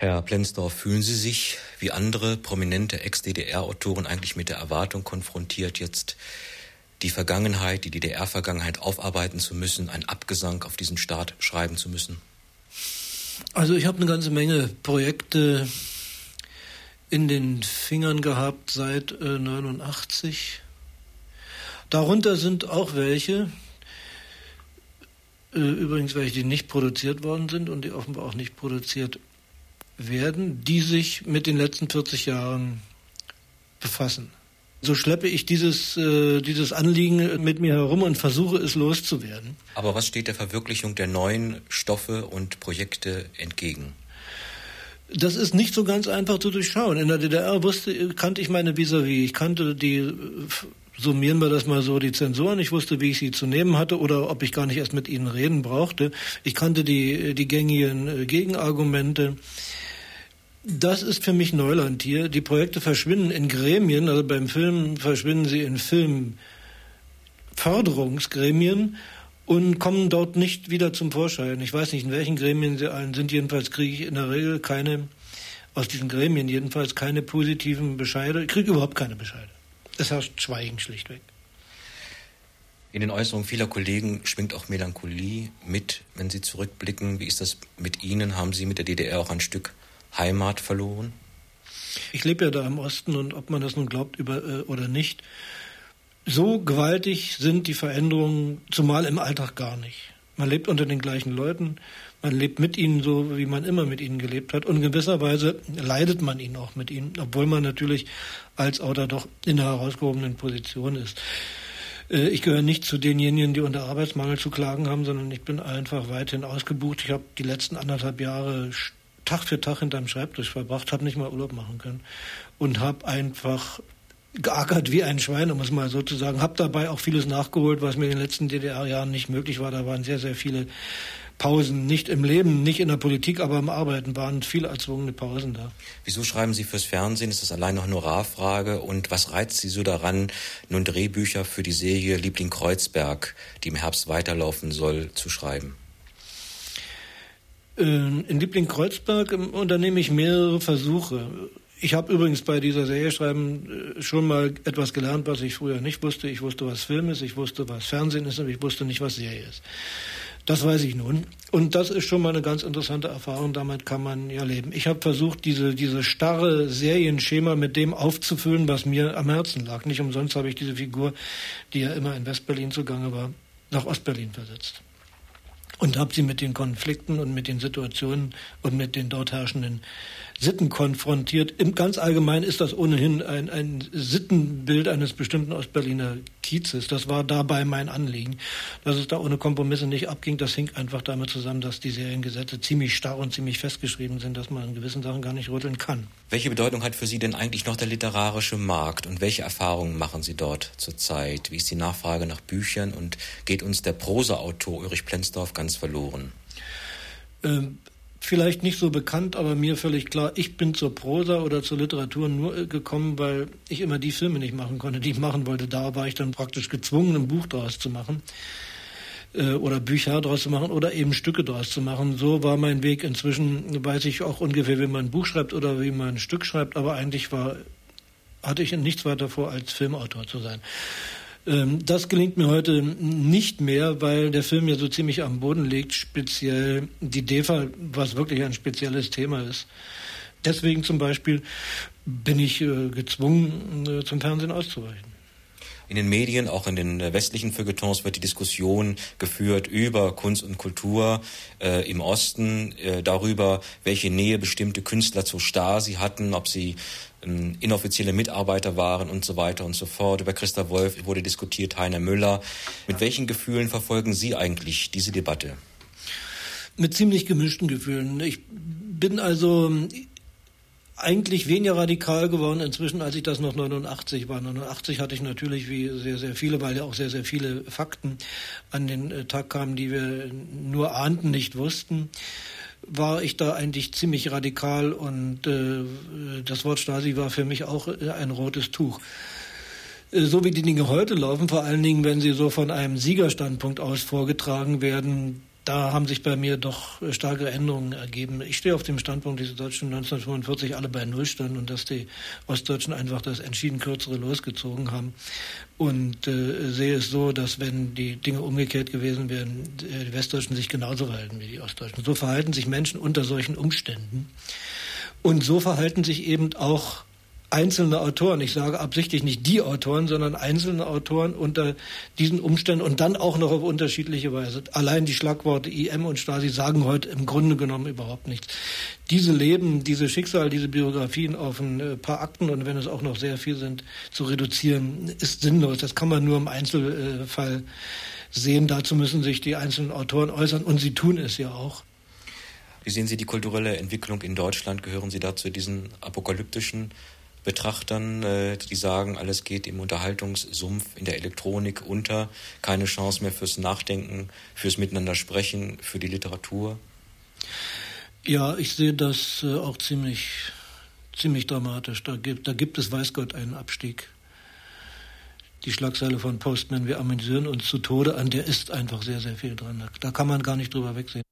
Herr Plensdorf, fühlen Sie sich wie andere prominente Ex-DDR-Autoren eigentlich mit der Erwartung konfrontiert, jetzt die Vergangenheit, die DDR-Vergangenheit aufarbeiten zu müssen, ein Abgesang auf diesen Staat schreiben zu müssen? Also ich habe eine ganze Menge Projekte in den Fingern gehabt seit äh, 89. Darunter sind auch welche, äh, übrigens welche, die nicht produziert worden sind und die offenbar auch nicht produziert werden, die sich mit den letzten 40 Jahren befassen. So schleppe ich dieses, äh, dieses Anliegen mit mir herum und versuche es loszuwerden. Aber was steht der Verwirklichung der neuen Stoffe und Projekte entgegen? Das ist nicht so ganz einfach zu durchschauen. In der DDR wusste, kannte ich meine vis-à-vis. Ich kannte die, summieren wir das mal so, die Zensoren. Ich wusste, wie ich sie zu nehmen hatte oder ob ich gar nicht erst mit ihnen reden brauchte. Ich kannte die, die gängigen äh, Gegenargumente. Das ist für mich Neuland hier. Die Projekte verschwinden in Gremien, also beim Film verschwinden sie in Filmförderungsgremien und kommen dort nicht wieder zum Vorschein. Ich weiß nicht, in welchen Gremien sie allen sind. Jedenfalls kriege ich in der Regel keine, aus diesen Gremien jedenfalls keine positiven Bescheide. Ich kriege überhaupt keine Bescheide. Es herrscht Schweigen schlichtweg. In den Äußerungen vieler Kollegen schwingt auch Melancholie mit, wenn Sie zurückblicken. Wie ist das mit Ihnen? Haben Sie mit der DDR auch ein Stück Heimat verloren? Ich lebe ja da im Osten und ob man das nun glaubt über, äh, oder nicht, so gewaltig sind die Veränderungen, zumal im Alltag gar nicht. Man lebt unter den gleichen Leuten, man lebt mit ihnen so, wie man immer mit ihnen gelebt hat. Und in gewisser Weise leidet man ihnen auch mit ihnen, obwohl man natürlich als Autor doch in einer herausgehobenen Position ist. Äh, ich gehöre nicht zu denjenigen, die unter Arbeitsmangel zu klagen haben, sondern ich bin einfach weiterhin ausgebucht. Ich habe die letzten anderthalb Jahre Tag für Tag hinterm Schreibtisch verbracht, habe nicht mal Urlaub machen können und habe einfach geackert wie ein Schwein, um es mal so zu sagen. Habe dabei auch vieles nachgeholt, was mir in den letzten DDR-Jahren nicht möglich war. Da waren sehr, sehr viele Pausen, nicht im Leben, nicht in der Politik, aber im Arbeiten waren viele erzwungene Pausen da. Wieso schreiben Sie fürs Fernsehen? Ist das allein noch Honorarfrage? Und was reizt Sie so daran, nun Drehbücher für die Serie Liebling Kreuzberg, die im Herbst weiterlaufen soll, zu schreiben? In Liebling Kreuzberg unternehme ich mehrere Versuche. Ich habe übrigens bei dieser Serie schreiben äh, schon mal etwas gelernt, was ich früher nicht wusste. Ich wusste, was Film ist, ich wusste, was Fernsehen ist, aber ich wusste nicht, was Serie ist. Das weiß ich nun. Und das ist schon mal eine ganz interessante Erfahrung. Damit kann man ja leben. Ich habe versucht, diese, diese starre Serienschema mit dem aufzufüllen, was mir am Herzen lag. Nicht umsonst habe ich diese Figur, die ja immer in Westberlin zugange war, nach Ostberlin versetzt und habe sie mit den Konflikten und mit den Situationen und mit den dort herrschenden Sitten konfrontiert. Im ganz allgemein ist das ohnehin ein, ein Sittenbild eines bestimmten Ostberliner Kiezes. Das war dabei mein Anliegen. Dass es da ohne Kompromisse nicht abging, das hing einfach damit zusammen, dass die Seriengesetze ziemlich starr und ziemlich festgeschrieben sind, dass man in gewissen Sachen gar nicht rütteln kann. Welche Bedeutung hat für Sie denn eigentlich noch der literarische Markt und welche Erfahrungen machen Sie dort zurzeit? Wie ist die Nachfrage nach Büchern und geht uns der Prosa-Autor Ulrich Plenzdorf ganz verloren? Ähm, vielleicht nicht so bekannt, aber mir völlig klar, ich bin zur Prosa oder zur Literatur nur äh, gekommen, weil ich immer die Filme nicht machen konnte, die ich machen wollte. Da war ich dann praktisch gezwungen, ein Buch daraus zu machen äh, oder Bücher daraus zu machen oder eben Stücke daraus zu machen. So war mein Weg. Inzwischen weiß ich auch ungefähr, wie man ein Buch schreibt oder wie man ein Stück schreibt, aber eigentlich war, hatte ich nichts weiter vor, als Filmautor zu sein. Ähm, das gelingt mir heute nicht mehr, weil der Film ja so ziemlich am Boden liegt, speziell die DEFA, was wirklich ein spezielles Thema ist. Deswegen zum Beispiel bin ich äh, gezwungen, äh, zum Fernsehen auszuweichen. In den Medien, auch in den äh, westlichen Feuilletons, wird die Diskussion geführt über Kunst und Kultur äh, im Osten, äh, darüber, welche Nähe bestimmte Künstler zur Stasi hatten, ob sie ähm, inoffizielle Mitarbeiter waren und so weiter und so fort. Über Christa Wolf wurde diskutiert, Heiner Müller. Mit welchen Gefühlen verfolgen Sie eigentlich diese Debatte? Mit ziemlich gemischten Gefühlen. Ich bin also eigentlich weniger radikal geworden inzwischen, als ich das noch 89 war. 89 hatte ich natürlich wie sehr, sehr viele, weil ja auch sehr, sehr viele Fakten an den äh, Tag kamen, die wir nur ahnten, nicht wussten war ich da eigentlich ziemlich radikal und äh, das Wort Stasi war für mich auch äh, ein rotes Tuch. Äh, so wie die Dinge heute laufen, vor allen Dingen, wenn sie so von einem Siegerstandpunkt aus vorgetragen werden, da haben sich bei mir doch starke Änderungen ergeben. Ich stehe auf dem Standpunkt, dass die Deutschen 1945 alle bei Null standen und dass die Ostdeutschen einfach das entschieden kürzere losgezogen haben. Und äh, sehe es so, dass wenn die Dinge umgekehrt gewesen wären, äh, die Westdeutschen sich genauso verhalten wie die Ostdeutschen. So verhalten sich Menschen unter solchen Umständen. Und so verhalten sich eben auch einzelne Autoren, ich sage absichtlich nicht die Autoren, sondern einzelne Autoren unter diesen Umständen und dann auch noch auf unterschiedliche Weise. Allein die Schlagworte IM und Stasi sagen heute im Grunde genommen überhaupt nichts. Diese Leben, diese Schicksal, diese Biografien auf ein äh, paar Akten und wenn es auch noch sehr viel sind, zu reduzieren, ist sinnlos. Das kann man nur im Einzelfall sehen. Dazu müssen sich die einzelnen Autoren äußern und sie tun es ja auch. Wie sehen Sie die kulturelle Entwicklung in Deutschland? Gehören Sie da zu diesen apokalyptischen Betrachtern, äh, die sagen, alles geht im Unterhaltungssumpf, in der Elektronik unter, keine Chance mehr fürs Nachdenken, fürs Miteinander sprechen, für die Literatur? Ja, ich sehe das äh, auch ziemlich, ziemlich dramatisch. Da gibt, da gibt es, weiß Gott, einen Abstieg. Die Schlagzeile von Postman, wir amüsieren uns zu Tode, an der ist einfach sehr, sehr viel dran. Da kann man gar nicht drüber wegsehen.